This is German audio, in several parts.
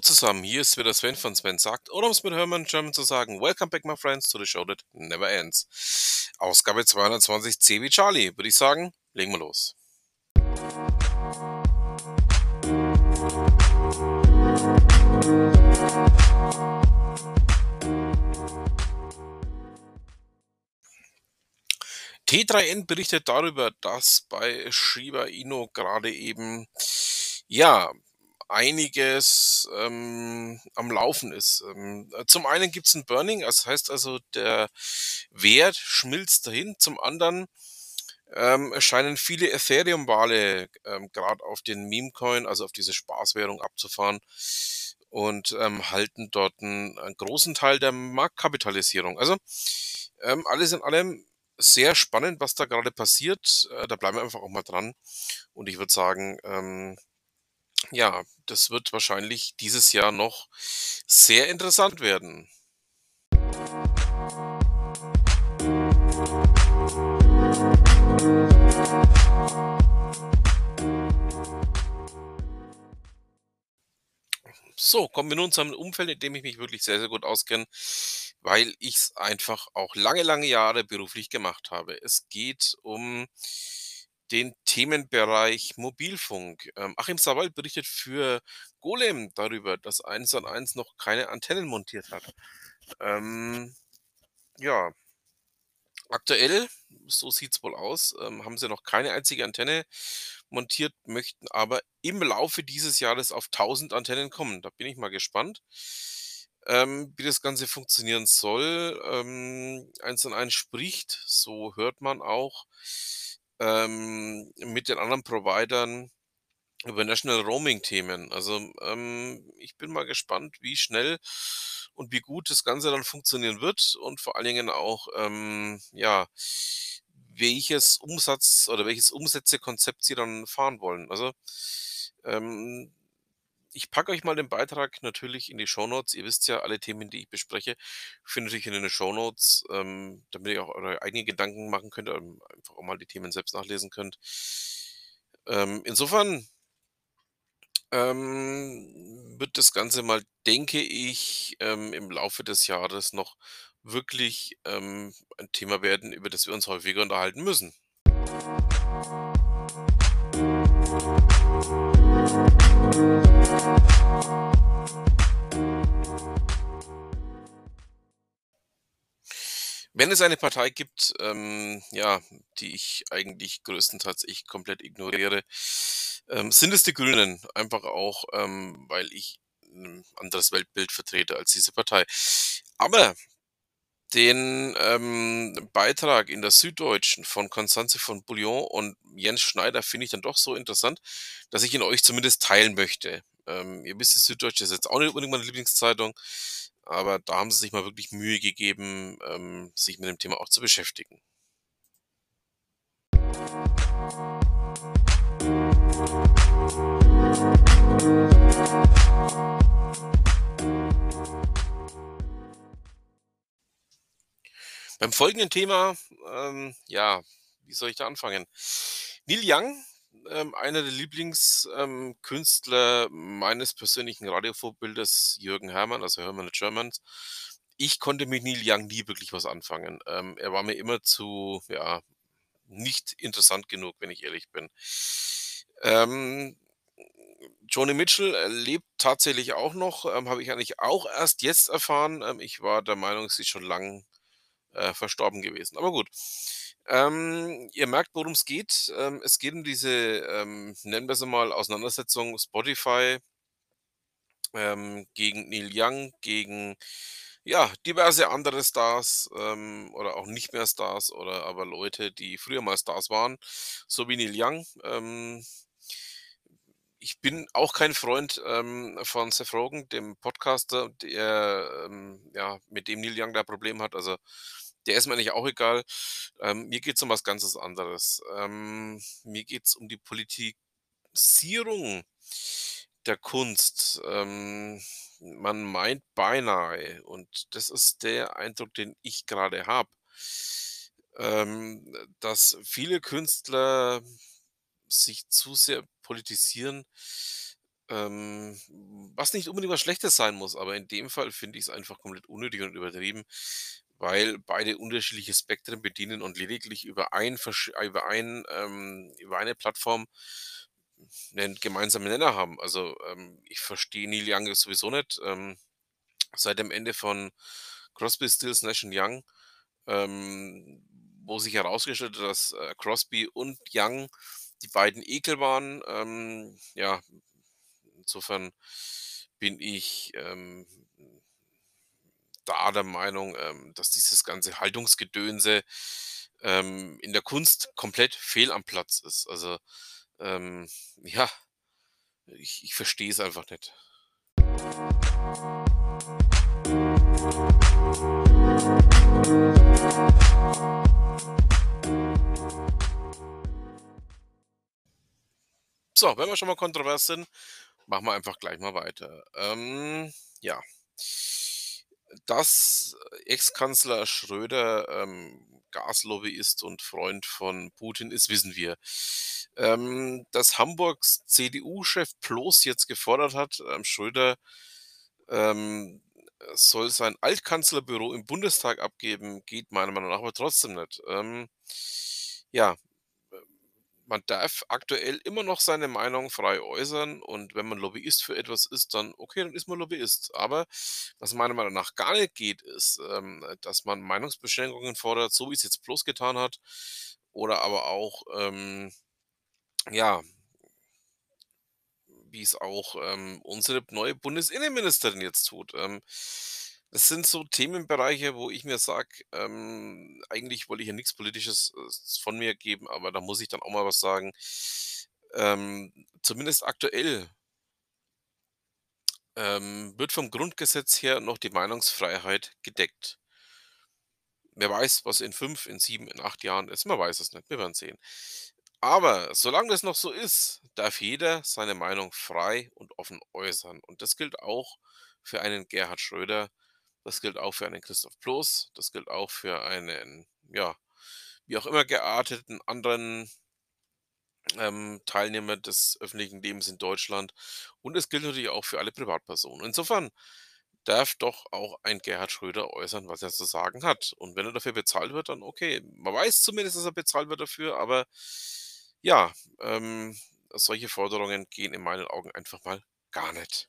Zusammen, hier ist wieder Sven von Sven sagt, oder um es mit Hermann German zu sagen, Welcome back my friends to the show that never ends. Ausgabe 220 C wie Charlie, würde ich sagen, legen wir los. T3N berichtet darüber, dass bei Shiba Inu gerade eben ja einiges ähm, am Laufen ist. Ähm, zum einen gibt es ein Burning, das heißt also, der Wert schmilzt dahin. Zum anderen ähm, erscheinen viele Ethereum-Wale ähm, gerade auf den Meme-Coin, also auf diese Spaßwährung abzufahren und ähm, halten dort einen, einen, großen Teil der Marktkapitalisierung. Also ähm, alles in allem sehr spannend, was da gerade passiert. Äh, da bleiben wir einfach auch mal dran. Und ich würde sagen, ähm, ja, das wird wahrscheinlich dieses Jahr noch sehr interessant werden. So, kommen wir nun zu einem Umfeld, in dem ich mich wirklich sehr, sehr gut auskenne, weil ich es einfach auch lange, lange Jahre beruflich gemacht habe. Es geht um den Themenbereich Mobilfunk. Ähm, Achim Sawal berichtet für Golem darüber, dass 1&1 noch keine Antennen montiert hat. Ähm, ja, aktuell, so sieht es wohl aus, ähm, haben sie noch keine einzige Antenne montiert, möchten aber im Laufe dieses Jahres auf 1000 Antennen kommen. Da bin ich mal gespannt, ähm, wie das Ganze funktionieren soll. Ähm, 1&1 spricht, so hört man auch, ähm, mit den anderen Providern über National Roaming-Themen. Also ähm, ich bin mal gespannt, wie schnell und wie gut das Ganze dann funktionieren wird und vor allen Dingen auch, ähm, ja, welches Umsatz oder welches Umsätzekonzept sie dann fahren wollen. Also ähm, ich packe euch mal den Beitrag natürlich in die Shownotes. Ihr wisst ja, alle Themen, die ich bespreche, findet ihr in den Shownotes, ähm, damit ihr auch eure eigenen Gedanken machen könnt, ähm, einfach auch mal die Themen selbst nachlesen könnt. Ähm, insofern ähm, wird das Ganze mal, denke ich, ähm, im Laufe des Jahres noch wirklich ähm, ein Thema werden, über das wir uns häufiger unterhalten müssen. Wenn es eine Partei gibt, ähm, ja, die ich eigentlich größtenteils ich komplett ignoriere, ähm, sind es die Grünen. Einfach auch, ähm, weil ich ein anderes Weltbild vertrete als diese Partei. Aber den ähm, Beitrag in der Süddeutschen von Constanze von Bouillon und Jens Schneider finde ich dann doch so interessant, dass ich ihn euch zumindest teilen möchte. Ähm, ihr wisst, die Süddeutsche ist jetzt auch nicht unbedingt meine Lieblingszeitung, aber da haben sie sich mal wirklich Mühe gegeben, ähm, sich mit dem Thema auch zu beschäftigen. Beim folgenden Thema, ähm, ja, wie soll ich da anfangen? Neil Young, ähm, einer der Lieblingskünstler ähm, meines persönlichen Radiovorbildes, Jürgen Hermann, also Hermann Germans. Ich konnte mit Neil Young nie wirklich was anfangen. Ähm, er war mir immer zu, ja, nicht interessant genug, wenn ich ehrlich bin. Ähm, Joni Mitchell lebt tatsächlich auch noch, ähm, habe ich eigentlich auch erst jetzt erfahren. Ähm, ich war der Meinung, sie ist schon lang äh, verstorben gewesen. Aber gut. Ähm, ihr merkt, worum es geht. Ähm, es geht um diese, ähm, nennen wir sie mal, Auseinandersetzung Spotify ähm, gegen Neil Young, gegen ja, diverse andere Stars ähm, oder auch nicht mehr Stars oder aber Leute, die früher mal Stars waren, so wie Neil Young. Ähm, ich bin auch kein Freund ähm, von Seth Rogen, dem Podcaster, der, ähm, ja, mit dem Neil Young da Problem hat. Also der ist mir eigentlich auch egal. Ähm, mir geht es um was ganz anderes. Ähm, mir geht es um die Politisierung der Kunst. Ähm, man meint beinahe, und das ist der Eindruck, den ich gerade habe, ähm, dass viele Künstler sich zu sehr politisieren, Ähm, was nicht unbedingt was Schlechtes sein muss, aber in dem Fall finde ich's einfach komplett unnötig und übertrieben, weil beide unterschiedliche Spektren bedienen und lediglich über ein über ein ähm, über eine Plattform 'nen gemeinsamen Nenner haben. Also, ähm, ich verstehe Neil Young sowieso nicht. Ähm, seit dem Ende von Crosby, Stills, Nash& Young, ähm, wo sich herausgestellt hat, dass, äh, Crosby und Young die beiden Ekel waren. Ähm, ja, insofern bin ich, ähm, da der Meinung, ähm, dass dieses ganze Haltungsgedönse, ähm, in der Kunst komplett fehl am Platz ist. Also, ähm, ja, ich ich verstehe es einfach nicht. So, wenn wir schon mal kontrovers sind, machen wir einfach gleich mal weiter. Ähm, ja. Dass Ex-Kanzler Schröder, ähm, Gaslobbyist und Freund von Putin ist, wissen wir. Ähm, dass Hamburgs CDU-Chef Ploß jetzt gefordert hat, ähm, Schröder, ähm, soll sein Altkanzlerbüro im Bundestag abgeben, geht meiner Meinung nach aber trotzdem nicht. Ähm, ja, man darf aktuell immer noch seine Meinung frei äußern und wenn man Lobbyist für etwas ist, dann okay, dann ist man Lobbyist. Aber was meiner Meinung nach gar nicht geht, ist, ähm, dass man Meinungsbeschränkungen fordert, so wie's jetzt Ploß getan hat oder aber auch, ähm, ja wie's auch, ähm, unsere neue Bundesinnenministerin jetzt tut. Ähm, das sind so Themenbereiche, wo ich mir sage, ähm, eigentlich wollte ich ja nix Politisches, äh, von mir geben, aber da muss ich dann auch mal was sagen. Ähm, zumindest aktuell ähm, wird vom Grundgesetz her noch die Meinungsfreiheit gedeckt. Wer weiß, was in 5, in 7, in 8 Jahren ist, man weiß es nicht, wir werden sehen. Aber solange das noch so ist, darf jeder seine Meinung frei und offen äußern. Und das gilt auch für einen Gerhard Schröder, das gilt auch für einen Christoph Ploß, das gilt auch für einen, ja, wie auch immer gearteten anderen ähm, Teilnehmer des öffentlichen Lebens in Deutschland. Und es gilt natürlich auch für alle Privatpersonen. Insofern darf doch auch ein Gerhard Schröder äußern, was er zu sagen hat. Und wenn er dafür bezahlt wird, dann okay. Man weiß zumindest, dass er bezahlt wird dafür, aber ja, ähm, solche Forderungen gehen in meinen Augen einfach mal gar nicht.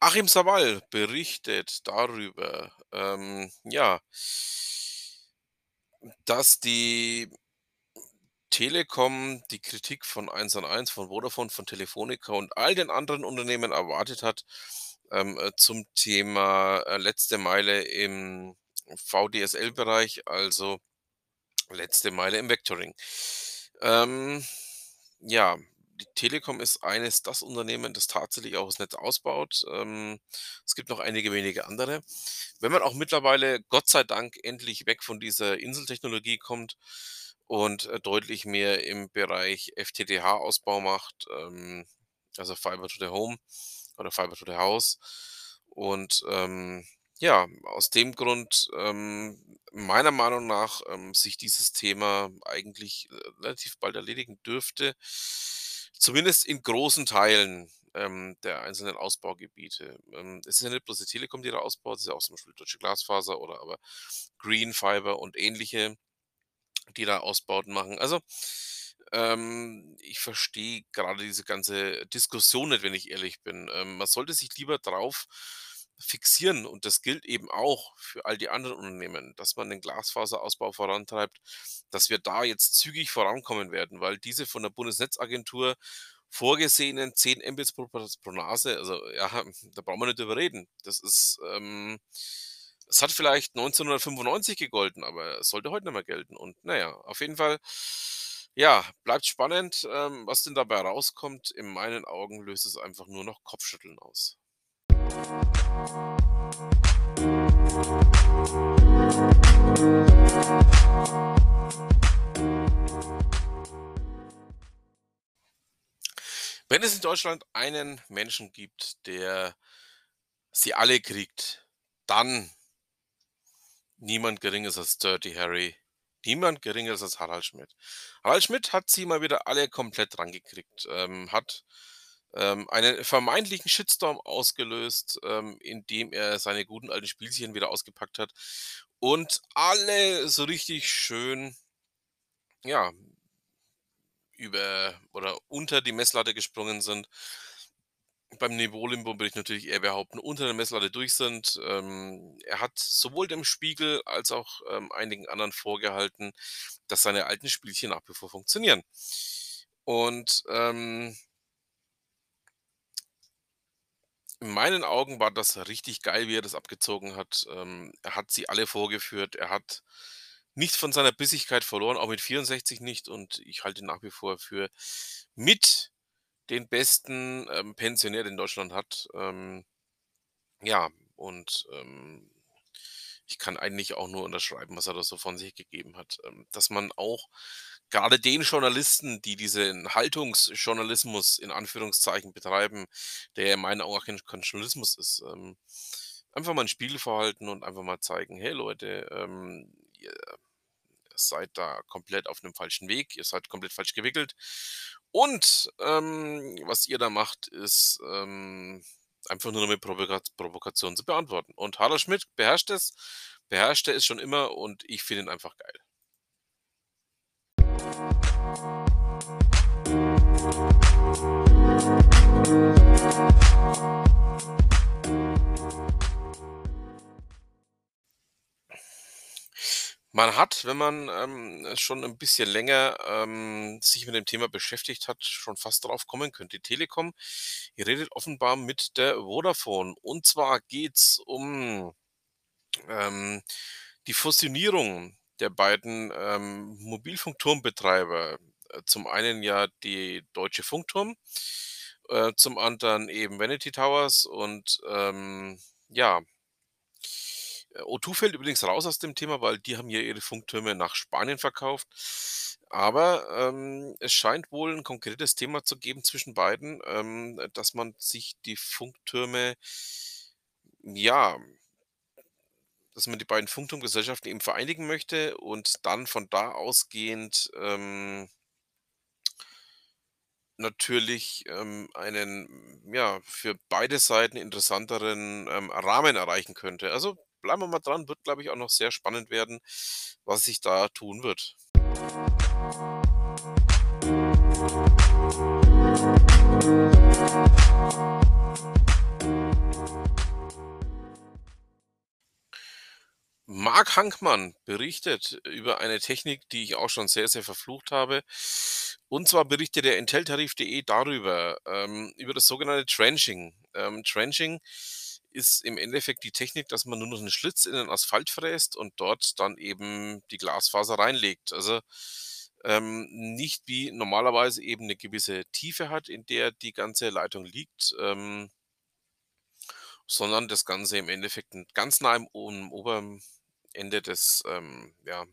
Achim Sawal berichtet darüber, ähm, ja dass die Telekom die Kritik von 1&1, von Vodafone, von Telefonica und all den anderen Unternehmen erwartet hat, ähm, äh, zum Thema, äh, letzte Meile im VDSL-Bereich, also letzte Meile im Vectoring. Ähm, ja, die Telekom ist eines das Unternehmen, das tatsächlich auch das Netz ausbaut. Ähm, es gibt noch einige wenige andere. Wenn man auch mittlerweile, Gott sei Dank, endlich weg von dieser Inseltechnologie kommt und, äh, deutlich mehr im Bereich FTTH-Ausbau macht, ähm, also Fiber to the Home oder Fiber to the House. Und, ähm, ja, aus dem Grund, ähm, meiner Meinung nach, ähm, sich dieses Thema eigentlich, äh, relativ bald erledigen dürfte, zumindest in großen Teilen, ähm, der einzelnen Ausbaugebiete. Ähm, es ist ja nicht bloß die Telekom, die da ausbaut, es ist ja auch zum Beispiel Deutsche Glasfaser oder aber Green Fiber und ähnliche, die da Ausbauten machen. Also, ähm, ich verstehe grade diese ganze Diskussion nicht, wenn ich ehrlich bin. Ähm, man sollte sich lieber drauf fixieren und das gilt eben auch für all die anderen Unternehmen, dass man den Glasfaserausbau vorantreibt, dass wir da jetzt zügig vorankommen werden, weil diese von der Bundesnetzagentur vorgesehenen 10 Mbits pro pro Nase, also, ja, da brauchen wir nicht drüber reden. Das ist, ähm es hat vielleicht 1995 gegolten, aber es sollte heute nicht mehr gelten. Und na ja, auf jeden Fall, ja, bleibt spannend, ähm, was denn dabei rauskommt. In meinen Augen löst es einfach nur noch Kopfschütteln aus. Wenn es in Deutschland einen Menschen gibt, der sie alle kriegt dann niemand Geringeres als Dirty Harry, niemand Geringeres als Harald Schmidt. Harald Schmidt hat sie mal wieder alle komplett rangekriegt, ähm, hat ähm, einen vermeintlichen Shitstorm ausgelöst, ähm, indem er seine guten alten Spielchen wieder ausgepackt hat und alle so richtig schön, ja, über oder unter die Messlatte gesprungen sind. Beim Niveau-Limbo würde ich natürlich eher behaupten, unter der Messlatte durch sind. Ähm, er hat sowohl dem Spiegel als auch ähm, einigen anderen vorgehalten, dass seine alten Spielchen nach wie vor funktionieren. Und ähm, in meinen Augen war das richtig geil, wie er das abgezogen hat. Ähm, er hat sie alle vorgeführt. Er hat nicht von seiner Bissigkeit verloren, auch mit 64 nicht. Und ich halte ihn nach wie vor für mit den besten ähm, Pensionär, den Deutschland hat. Ähm, ja, und ähm, ich kann eigentlich auch nur unterschreiben, was er da so von sich gegeben hat. Ähm, dass man auch gerade den Journalisten, die diesen Haltungsjournalismus in Anführungszeichen betreiben, der in meinen Augen auch kein, kein Journalismus ist, ähm, einfach mal ein Spiegel verhalten und einfach mal zeigen, hey Leute, ähm, ihr seid da komplett auf einem falschen Weg, ihr seid komplett falsch gewickelt. Und ähm, was ihr da macht, ist ähm, einfach nur mit Provoka Provokation zu beantworten. Und Harald Schmidt beherrscht es, beherrscht er es schon immer und ich finde ihn einfach geil. Man hat, wenn man ähm, schon ein bisschen länger ähm, sich mit dem Thema beschäftigt hat, schon fast drauf kommen könnte. Die Telekom, ihr redet offenbar mit der Vodafone. Und zwar geht's um ähm, die Fusionierung der beiden ähm, Mobilfunkturmbetreiber. Äh, zum einen ja die Deutsche Funkturm, äh, zum anderen eben Vanity Towers und ähm, ja, äh, O2 fällt übrigens raus aus dem Thema, weil die haben ja ihre Funktürme nach Spanien verkauft. Aber ähm, es scheint wohl ein konkretes Thema zu geben zwischen beiden, ähm, dass man sich die Funktürme, ja, dass man die beiden Funkturmgesellschaften eben vereinigen möchte und dann von da ausgehend ähm, natürlich ähm, einen, ja, für beide Seiten interessanteren ähm, Rahmen erreichen könnte. Also bleiben wir mal dran, wird, glaube ich, auch noch sehr spannend werden, was sich da tun wird. Marc Hankmann berichtet über eine Technik, die ich auch schon sehr, sehr verflucht habe. Und zwar berichtet der Inteltarif.de darüber, ähm, über das sogenannte Trenching. Ähm, Trenching ist im Endeffekt die Technik, dass man nur noch einen Schlitz in den Asphalt fräst und dort dann eben die Glasfaser reinlegt. Also ähm, nicht wie normalerweise eben eine gewisse Tiefe hat, in der die ganze Leitung liegt, ähm, sondern das Ganze im Endeffekt ganz nah im, im oberen Ende des, ähm, ja,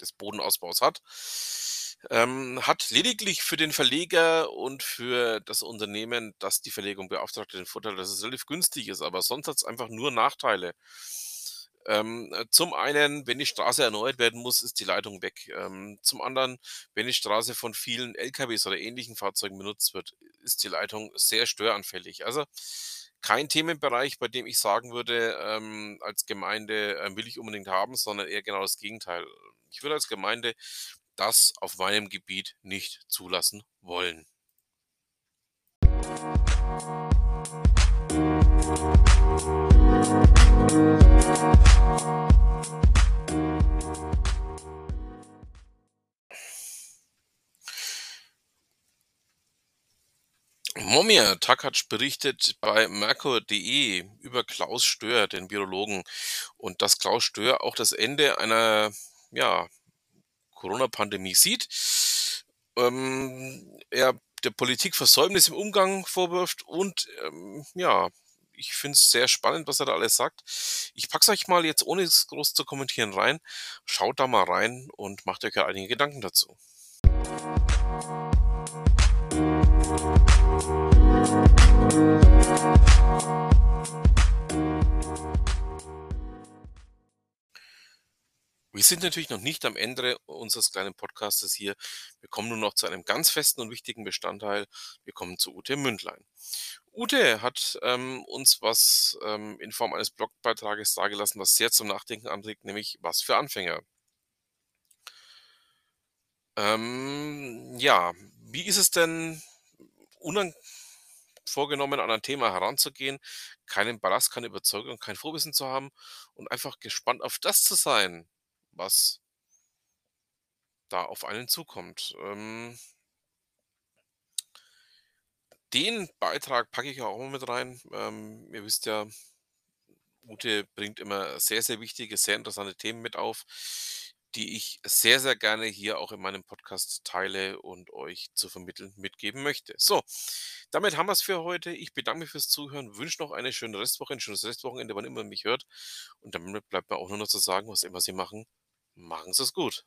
des Bodenausbaus hat. Ähm, hat lediglich für den Verleger und für das Unternehmen, das die Verlegung beauftragt, den Vorteil, dass es relativ günstig ist, aber sonst hat es einfach nur Nachteile. Ähm, äh, zum einen, wenn die Straße erneuert werden muss, ist die Leitung weg. Ähm, zum anderen, wenn die Straße von vielen LKWs oder ähnlichen Fahrzeugen benutzt wird, ist die Leitung sehr störanfällig. Also kein Themenbereich, bei dem ich sagen würde, ähm, als Gemeinde äh, will ich unbedingt haben, sondern eher genau das Gegenteil. Ich würde als Gemeinde das auf meinem Gebiet nicht zulassen wollen. Momir Takac berichtet bei Merkur.de über Klaus Stör, den Virologen, und dass Klaus Stör auch das Ende einer ja, Corona-Pandemie sieht. Ähm, er der Politik Versäumnis im Umgang vorwirft und ähm, ja, ich finde es sehr spannend, was er da alles sagt. Ich pack's euch mal jetzt, ohne es groß zu kommentieren, rein. Schaut da mal rein und macht euch ja einige Gedanken dazu. Wir sind natürlich noch nicht am Ende unseres kleinen Podcastes hier. Wir kommen nur noch zu einem ganz festen und wichtigen Bestandteil. Wir kommen zu Ute Mündlein. Ute hat ähm, uns was ähm, in Form eines Blogbeitrages dargelassen, was sehr zum Nachdenken anregt, nämlich was für Anfänger. Ähm, ja, wie ist es denn unvorgenommen an ein Thema heranzugehen, keinen Ballast, keine Überzeugung, kein Vorwissen zu haben und einfach gespannt auf das zu sein, was da auf einen zukommt. Ähm den Beitrag packe ich auch mit rein. Ähm, ihr wisst ja, Ute bringt immer sehr, sehr wichtige, sehr interessante Themen mit auf, die ich sehr, sehr gerne hier auch in meinem Podcast teile und euch zu vermitteln mitgeben möchte. So, damit haben wir es für heute. Ich bedanke mich fürs Zuhören, wünsche noch eine schöne Restwoche, ein schönes Restwochenende, wann immer mich hört. Und damit bleibt mir auch nur noch zu sagen, was immer Sie machen, machen Sie es gut.